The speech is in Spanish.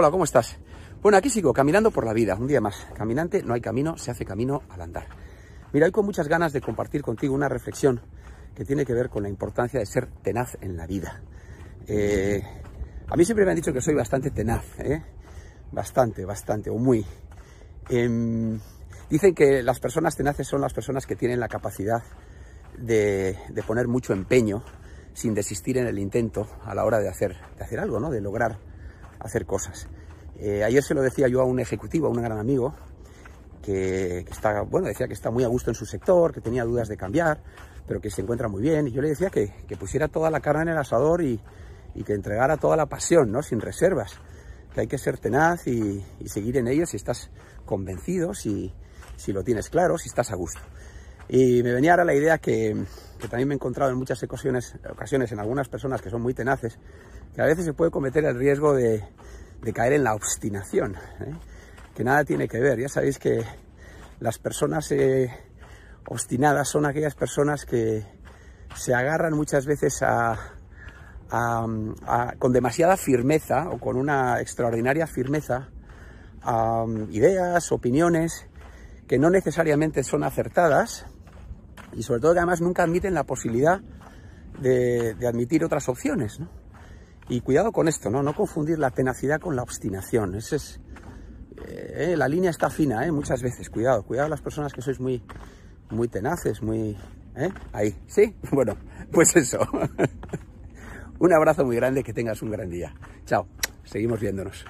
Hola, ¿cómo estás? Bueno, aquí sigo, caminando por la vida, un día más. Caminante, no hay camino, se hace camino al andar. Mira, hoy con muchas ganas de compartir contigo una reflexión que tiene que ver con la importancia de ser tenaz en la vida. Eh, a mí siempre me han dicho que soy bastante tenaz, ¿eh? Bastante, bastante, o muy. Em, dicen que las personas tenaces son las personas que tienen la capacidad de, de, poner mucho empeño sin desistir en el intento a la hora de hacer, de hacer algo, ¿no? de lograr hacer cosas. Eh, ayer se lo decía yo a un ejecutivo, a un gran amigo, que, que, está, bueno, decía que está muy a gusto en su sector, que tenía dudas de cambiar, pero que se encuentra muy bien. Y yo le decía que, que pusiera toda la carne en el asador y, y, que entregara toda la pasión, ¿no? Sin reservas. Que hay que ser tenaz y, y seguir en ello si estás convencido, si, si, lo tienes claro, si estás a gusto. Y me venía ahora la idea que, que también me he encontrado en muchas ocasiones, ocasiones en algunas personas que son muy tenaces, que a veces se puede cometer el riesgo de, caer en la obstinación, ¿eh? que nada tiene que ver. Ya sabéis que las personas eh, obstinadas son aquellas personas que se agarran muchas veces con demasiada firmeza o con una extraordinaria firmeza a um, ideas, opiniones que no necesariamente son acertadas y sobre todo que además nunca admiten la posibilidad de, admitir otras opciones. ¿no? Y cuidado con esto, ¿no? No confundir la tenacidad con la obstinación. Ese es, eh, la línea está fina, ¿eh? Muchas veces. Cuidado, cuidado las personas que sois muy, muy tenaces, muy... ¿eh? Ahí, ¿sí? Bueno, pues eso. un abrazo muy grande, que tengas un gran día. Chao, seguimos viéndonos.